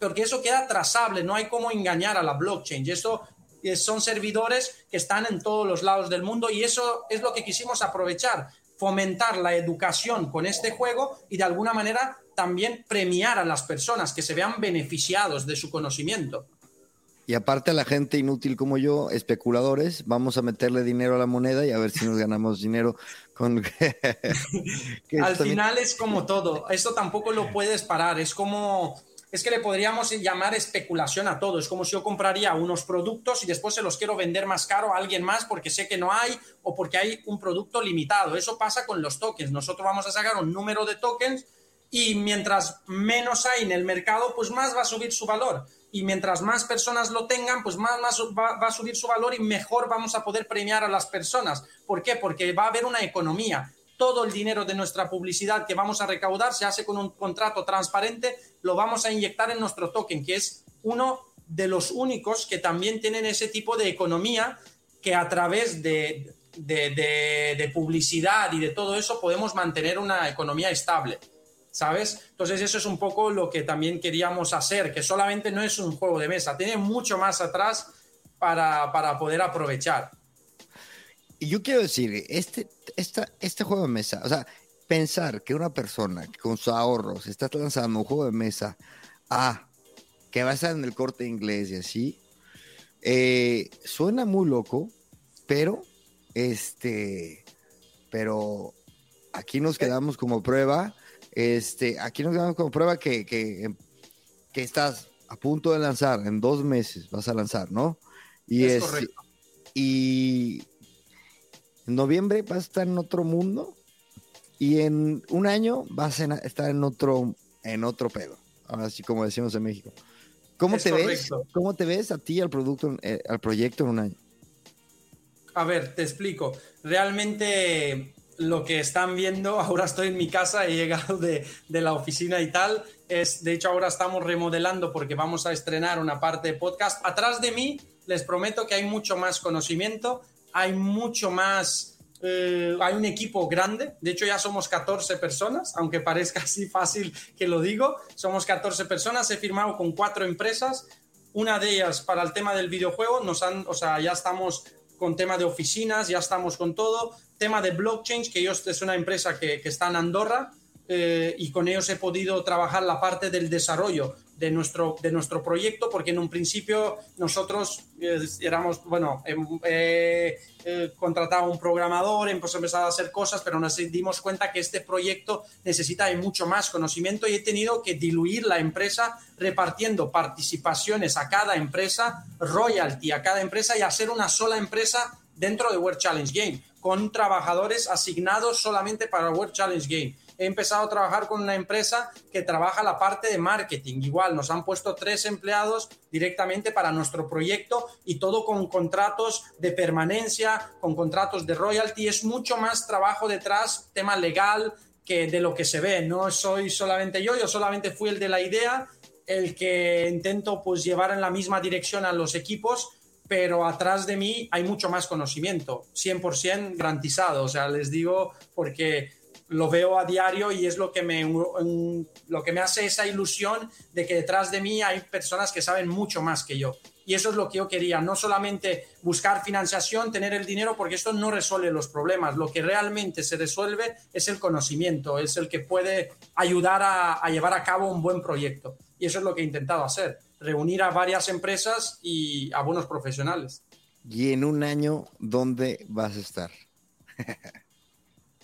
porque eso queda trazable, no hay cómo engañar a la blockchain, y eso eh, son servidores que están en todos los lados del mundo y eso es lo que quisimos aprovechar, fomentar la educación con este juego y de alguna manera también premiar a las personas que se vean beneficiados de su conocimiento. Y aparte a la gente inútil como yo, especuladores, vamos a meterle dinero a la moneda y a ver si nos ganamos dinero con... Al final es como todo, esto tampoco lo puedes parar, es como... Es que le podríamos llamar especulación a todo. Es como si yo compraría unos productos y después se los quiero vender más caro a alguien más porque sé que no hay o porque hay un producto limitado. Eso pasa con los tokens. Nosotros vamos a sacar un número de tokens y mientras menos hay en el mercado, pues más va a subir su valor y mientras más personas lo tengan, pues más, va, a subir su valor y mejor vamos a poder premiar a las personas. ¿Por qué? Porque va a haber una economía. Todo el dinero de nuestra publicidad que vamos a recaudar se hace con un contrato transparente, lo vamos a inyectar en nuestro token, que es uno de los únicos que también tienen ese tipo de economía que a través de, de publicidad y de todo eso podemos mantener una economía estable. ¿Sabes? Entonces eso es un poco lo que también queríamos hacer, que solamente no es un juego de mesa, tiene mucho más atrás para, poder aprovechar. Y yo quiero decir, este, este juego de mesa, o sea, pensar que una persona con sus ahorros está lanzando un juego de mesa a que va a estar en el corte inglés y así, eh, suena muy loco, pero este, pero aquí nos quedamos como prueba este, aquí nos damos como prueba que, que estás a punto de lanzar, en dos meses vas a lanzar, ¿no? Y es, correcto. Y en noviembre vas a estar en otro mundo y en un año vas a estar en otro, en otro pedo, así como decimos en México. ¿Cómo te ves? ¿Cómo te ves a ti al producto, eh, al proyecto en un año? A ver, te explico. Realmente lo que están viendo, ahora estoy en mi casa, he llegado de, de, la oficina y tal, es, de hecho ahora estamos remodelando porque vamos a estrenar una parte de podcast. Atrás de mí, les prometo que hay mucho más conocimiento, hay mucho más, eh, hay un equipo grande, de hecho ya somos 14 personas, aunque parezca así fácil que lo digo, somos 14 personas, he firmado con cuatro empresas, una de ellas para el tema del videojuego, nos han, o sea, ya estamos con tema de oficinas, ya estamos con todo, tema de blockchain, que ellos es una empresa que, que está en Andorra, eh, y con ellos he podido trabajar la parte del desarrollo de nuestro, de nuestro proyecto, porque en un principio nosotros eh, éramos, bueno, he eh, contratado a un programador, hemos empezado a hacer cosas, pero nos dimos cuenta que este proyecto necesita de mucho más conocimiento y he tenido que diluir la empresa repartiendo participaciones a cada empresa, royalty a cada empresa y hacer una sola empresa dentro de World Challenge Game, con trabajadores asignados solamente para World Challenge Game he empezado a trabajar con una empresa que trabaja la parte de marketing. Igual, nos han puesto tres empleados directamente para nuestro proyecto y todo con contratos de permanencia, con contratos de royalty. Es mucho más trabajo detrás, tema legal, que de lo que se ve. No soy solamente yo, yo solamente fui el de la idea, el que intento pues llevar en la misma dirección a los equipos pero atrás de mí hay mucho más conocimiento, 100% garantizado. O sea, les digo porque lo veo a diario y es lo que me, lo que me hace esa ilusión de que detrás de mí hay personas que saben mucho más que yo. Y eso es lo que yo quería, no solamente buscar financiación, tener el dinero, porque esto no resuelve los problemas. Lo que realmente se resuelve es el conocimiento, es el que puede ayudar a, a llevar a cabo un buen proyecto. Y eso es lo que he intentado hacer, reunir a varias empresas y a buenos profesionales. Y en un año, ¿dónde vas a estar?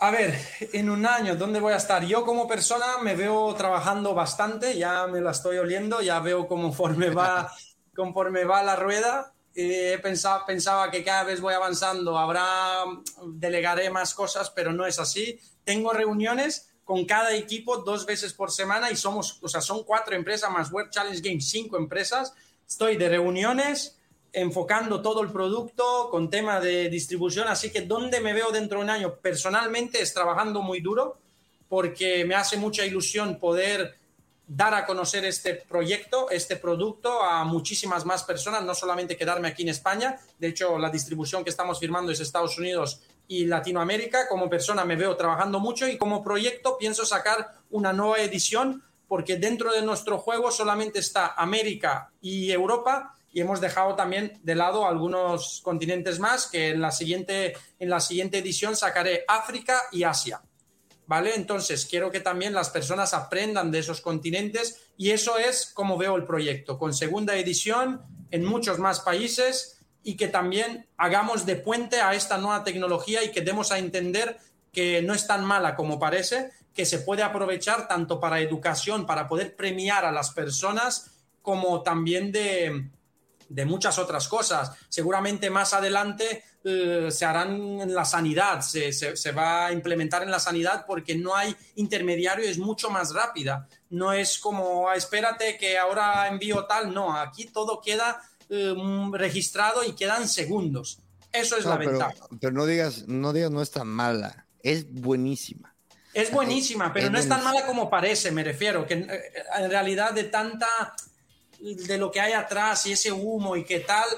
A ver, en un año, ¿dónde voy a estar? Yo como persona me veo trabajando bastante, ya me la estoy oliendo, ya veo conforme va, conforme va la rueda. Eh, pensaba, pensaba que cada vez voy avanzando, habrá, delegaré más cosas, pero no es así. Tengo reuniones con cada equipo dos veces por semana y somos, o sea, son cuatro empresas más Web Challenge Games, cinco empresas. Estoy de reuniones, enfocando todo el producto con tema de distribución, así que donde me veo dentro de un año personalmente es trabajando muy duro porque me hace mucha ilusión poder dar a conocer este proyecto, este producto a muchísimas más personas, no solamente quedarme aquí en España, de hecho la distribución que estamos firmando es Estados Unidos y Latinoamérica, como persona me veo trabajando mucho y como proyecto pienso sacar una nueva edición porque dentro de nuestro juego solamente está América y Europa y hemos dejado también de lado algunos continentes más que en la siguiente, en la siguiente edición sacaré África y Asia. ¿Vale? Entonces, quiero que también las personas aprendan de esos continentes y eso es como veo el proyecto, con segunda edición en muchos más países y que también hagamos de puente a esta nueva tecnología y que demos a entender que no es tan mala como parece, que se puede aprovechar tanto para educación, para poder premiar a las personas, como también de, de muchas otras cosas. Seguramente más adelante eh, se harán en la sanidad, se, se, va a implementar en la sanidad porque no hay intermediario, es mucho más rápida. No es como, ah, espérate que ahora envío tal, no, aquí todo queda eh, registrado y quedan segundos. Eso es la ventaja. Pero no digas, no digas, no es tan mala, es buenísima. Es buenísima, pero no es tan mala como parece, me refiero, que eh, en realidad de tanta de lo que hay atrás y ese humo y qué tal,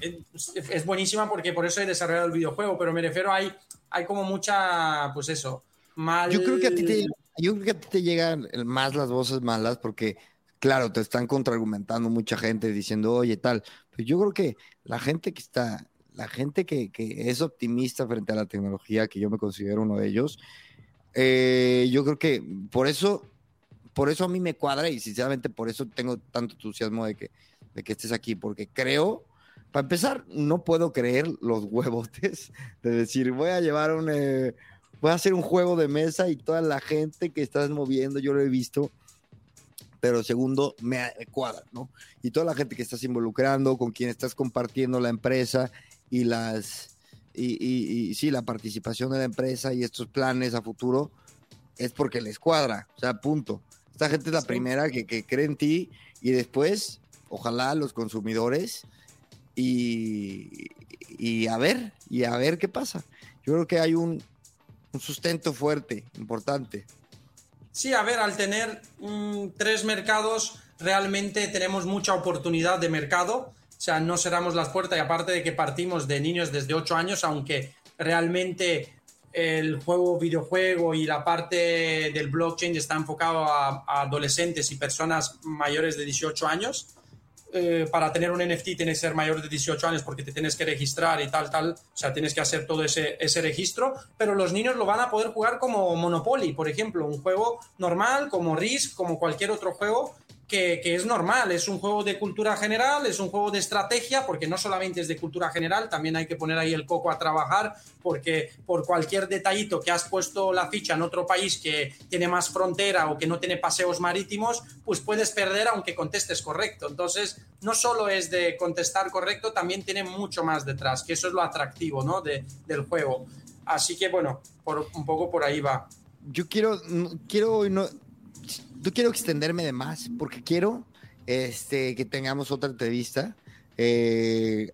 es, buenísima porque por eso he desarrollado el videojuego, pero me refiero, hay, hay como mucha, pues eso, mal... Yo creo que a ti te, yo creo que a ti te llegan más las voces malas porque, claro, te están contraargumentando mucha gente diciendo, oye, tal, pero yo creo que la gente que está, la gente que, que es optimista frente a la tecnología, que yo me considero uno de ellos, eh, yo creo que por eso por eso a mí me cuadra y sinceramente por eso tengo tanto entusiasmo de que, de que estés aquí, porque creo, para empezar, no puedo creer los huevotes de decir, voy a llevar un, eh, voy a hacer un juego de mesa y toda la gente que estás moviendo, yo lo he visto, pero segundo, me cuadra, ¿no? Y toda la gente que estás involucrando, con quien estás compartiendo la empresa y las, y, sí, la participación de la empresa y estos planes a futuro, es porque les cuadra, o sea, punto. Esta gente es la primera que, que cree en ti y después, ojalá los consumidores y, y a ver, y a ver qué pasa. Yo creo que hay un, un sustento fuerte, importante. Sí, a ver, al tener mm, tres mercados, realmente tenemos mucha oportunidad de mercado. O sea, no cerramos las puertas y aparte de que partimos de niños desde 8 años, aunque realmente el juego videojuego y la parte del blockchain está enfocado a, adolescentes y personas mayores de 18 años. Eh, para tener un NFT tienes que ser mayor de 18 años porque te tienes que registrar y tal, tal, o sea, tienes que hacer todo ese, ese registro, pero los niños lo van a poder jugar como Monopoly, por ejemplo, un juego normal, como Risk, como cualquier otro juego, que, es normal, es un juego de cultura general, es un juego de estrategia, porque no solamente es de cultura general, también hay que poner ahí el coco a trabajar, porque por cualquier detallito que has puesto la ficha en otro país que tiene más frontera o que no tiene paseos marítimos, pues puedes perder aunque contestes correcto. Entonces, no solo es de contestar correcto, también tiene mucho más detrás, que eso es lo atractivo ¿no? de, del juego. Así que bueno, por, un poco por ahí va. Yo quiero, quiero no, no quiero extenderme de más porque quiero este, que tengamos otra entrevista eh,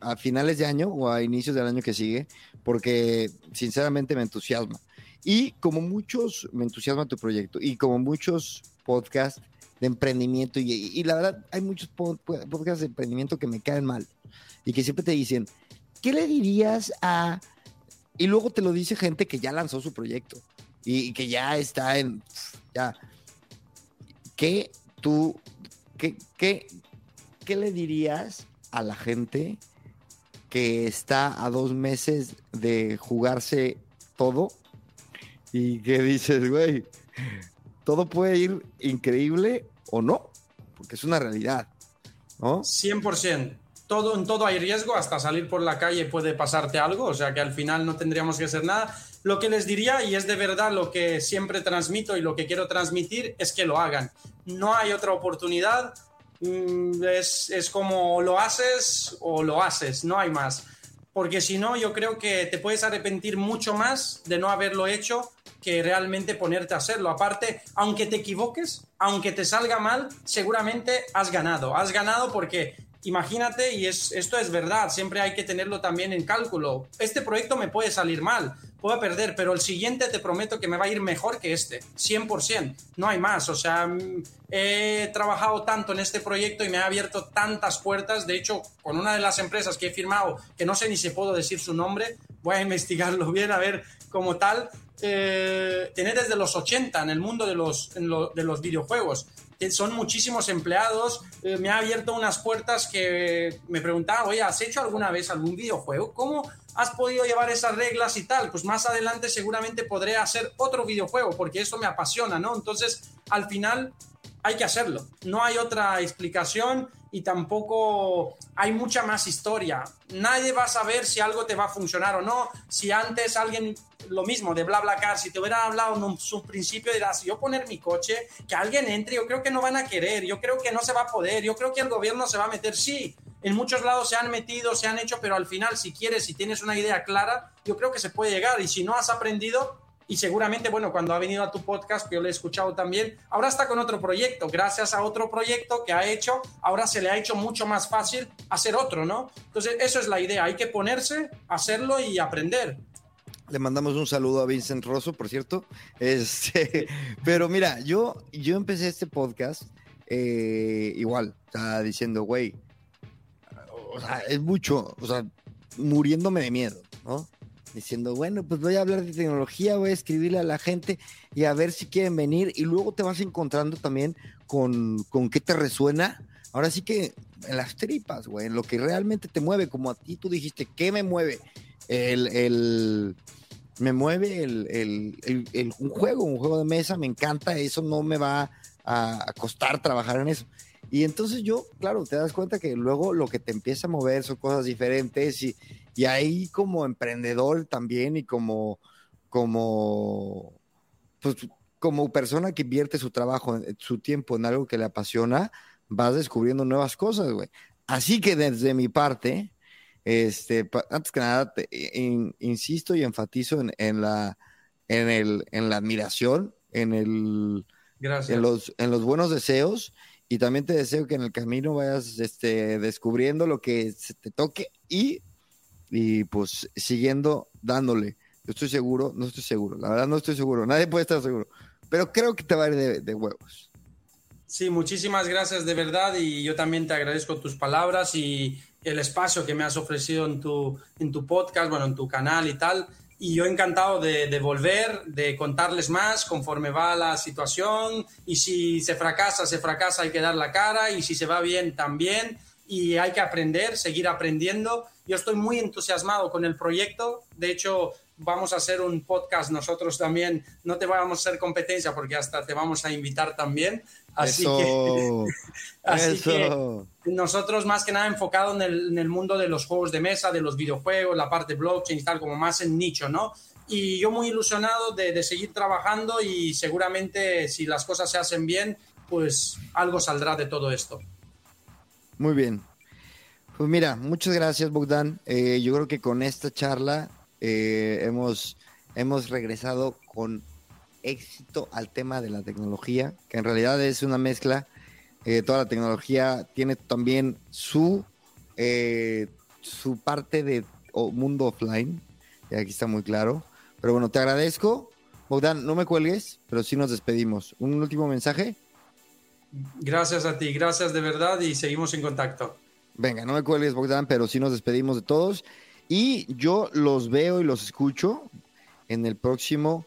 a, finales de año o a inicios del año que sigue, porque sinceramente me entusiasma. Y como muchos, me entusiasma tu proyecto y como muchos podcasts de emprendimiento, y, la verdad hay muchos podcasts de emprendimiento que me caen mal y que siempre te dicen, ¿qué le dirías a... Y luego te lo dice gente que ya lanzó su proyecto y, y que ya está en... Ya, ¿qué tú, qué, qué, le dirías a la gente que está a dos meses de jugarse todo y que dices, güey, todo puede ir increíble o no, porque es una realidad, ¿no? 100%. Todo, en todo hay riesgo, hasta salir por la calle puede pasarte algo, o sea que al final no tendríamos que hacer nada. Lo que les diría, y es de verdad lo que siempre transmito y lo que quiero transmitir, es que lo hagan. No hay otra oportunidad. Mm, es, es como lo haces o lo haces, no hay más. Porque si no, yo creo que te puedes arrepentir mucho más de no haberlo hecho que realmente ponerte a hacerlo. Aparte, aunque te equivoques, aunque te salga mal, seguramente has ganado. Has ganado porque imagínate, y es, esto es verdad, siempre hay que tenerlo también en cálculo. Este proyecto me puede salir mal, puedo perder, pero el siguiente te prometo que me va a ir mejor que este, 100%, no hay más, o sea, mm, he trabajado tanto en este proyecto y me ha abierto tantas puertas, de hecho, con una de las empresas que he firmado, que no sé ni si puedo decir su nombre, voy a investigarlo bien, a ver cómo tal, eh, tiene desde los 80 en el mundo de los, de los videojuegos. Son muchísimos empleados. Eh, me ha abierto unas puertas que me preguntaba, oye, ¿has hecho alguna vez algún videojuego? ¿Cómo has podido llevar esas reglas y tal? Pues más adelante seguramente podré hacer otro videojuego porque eso me apasiona, ¿no? Entonces, al final hay que hacerlo. No hay otra explicación y tampoco hay mucha más historia. Nadie va a saber si algo te va a funcionar o no. Si antes alguien, lo mismo de BlaBlaCar, si te hubiera hablado en un principio dirás, yo poner mi coche, que alguien entre, yo creo que no van a querer, yo creo que no se va a poder, yo creo que el gobierno se va a meter, sí. En muchos lados se han metido, se han hecho, pero al final, si quieres, si tienes una idea clara, yo creo que se puede llegar. Y si no has aprendido, y seguramente, bueno, cuando ha venido a tu podcast, que yo lo he escuchado también, ahora está con otro proyecto. Gracias a otro proyecto que ha hecho, ahora se le ha hecho mucho más fácil hacer otro, ¿no? Entonces, eso es la idea. Hay que ponerse, hacerlo y aprender. Le mandamos un saludo a Vincent Rosso, por cierto. Este, pero mira, yo, yo empecé este podcast eh, igual, diciendo, güey, o sea, es mucho, o sea, muriéndome de miedo, ¿no? diciendo, bueno, pues voy a hablar de tecnología, voy a escribirle a la gente y a ver si quieren venir. Y luego te vas encontrando también con, con qué te resuena. Ahora sí que en las tripas, güey, en lo que realmente te mueve, como a ti tú dijiste, ¿qué me mueve? El, el me mueve el, el, un juego, un juego de mesa, me encanta, eso no me va a costar trabajar en eso. Y entonces yo, claro, te das cuenta que luego lo que te empieza a mover son cosas diferentes y, y ahí como emprendedor también y como, como, pues como persona que invierte su trabajo, su tiempo en algo que le apasiona, vas descubriendo nuevas cosas, güey. Así que desde mi parte, este, antes que nada, insisto y enfatizo en, la, en, el, en la admiración, en, el, en, los, en los buenos deseos y también te deseo que en el camino vayas este, descubriendo lo que se te toque y, y pues siguiendo dándole. Yo estoy seguro, no estoy seguro, la verdad no estoy seguro, nadie puede estar seguro, pero creo que te va a ir de, huevos. Sí, muchísimas gracias de verdad y yo también te agradezco tus palabras y el espacio que me has ofrecido en tu, en tu podcast, bueno, en tu canal y tal. Y yo encantado de, de, volver, de contarles más conforme va la situación. Y si se fracasa, se fracasa, hay que dar la cara. Y si se va bien, también. Y hay que aprender, seguir aprendiendo. Yo estoy muy entusiasmado con el proyecto. De hecho, vamos a hacer un podcast nosotros también. No te vamos a hacer competencia porque hasta te vamos a invitar también. Así, que, así que nosotros más que nada enfocado en el, en el, mundo de los juegos de mesa, de los videojuegos, la parte blockchain y tal, como más en nicho, ¿no? Y yo muy ilusionado de, de seguir trabajando y seguramente si las cosas se hacen bien, pues algo saldrá de todo esto. Muy bien. Pues mira, muchas gracias Bogdan. Eh, yo creo que con esta charla eh, hemos, hemos regresado con éxito al tema de la tecnología, que en realidad es una mezcla. Eh, toda la tecnología tiene también su, eh, su parte de mundo offline, y aquí está muy claro. Pero bueno, te agradezco. Bogdan, no me cuelgues, pero sí nos despedimos. ¿Un último mensaje? Gracias a ti, gracias de verdad y seguimos en contacto. Venga, no me cuelgues, Bogdan, pero sí nos despedimos de todos. Y yo los veo y los escucho en el próximo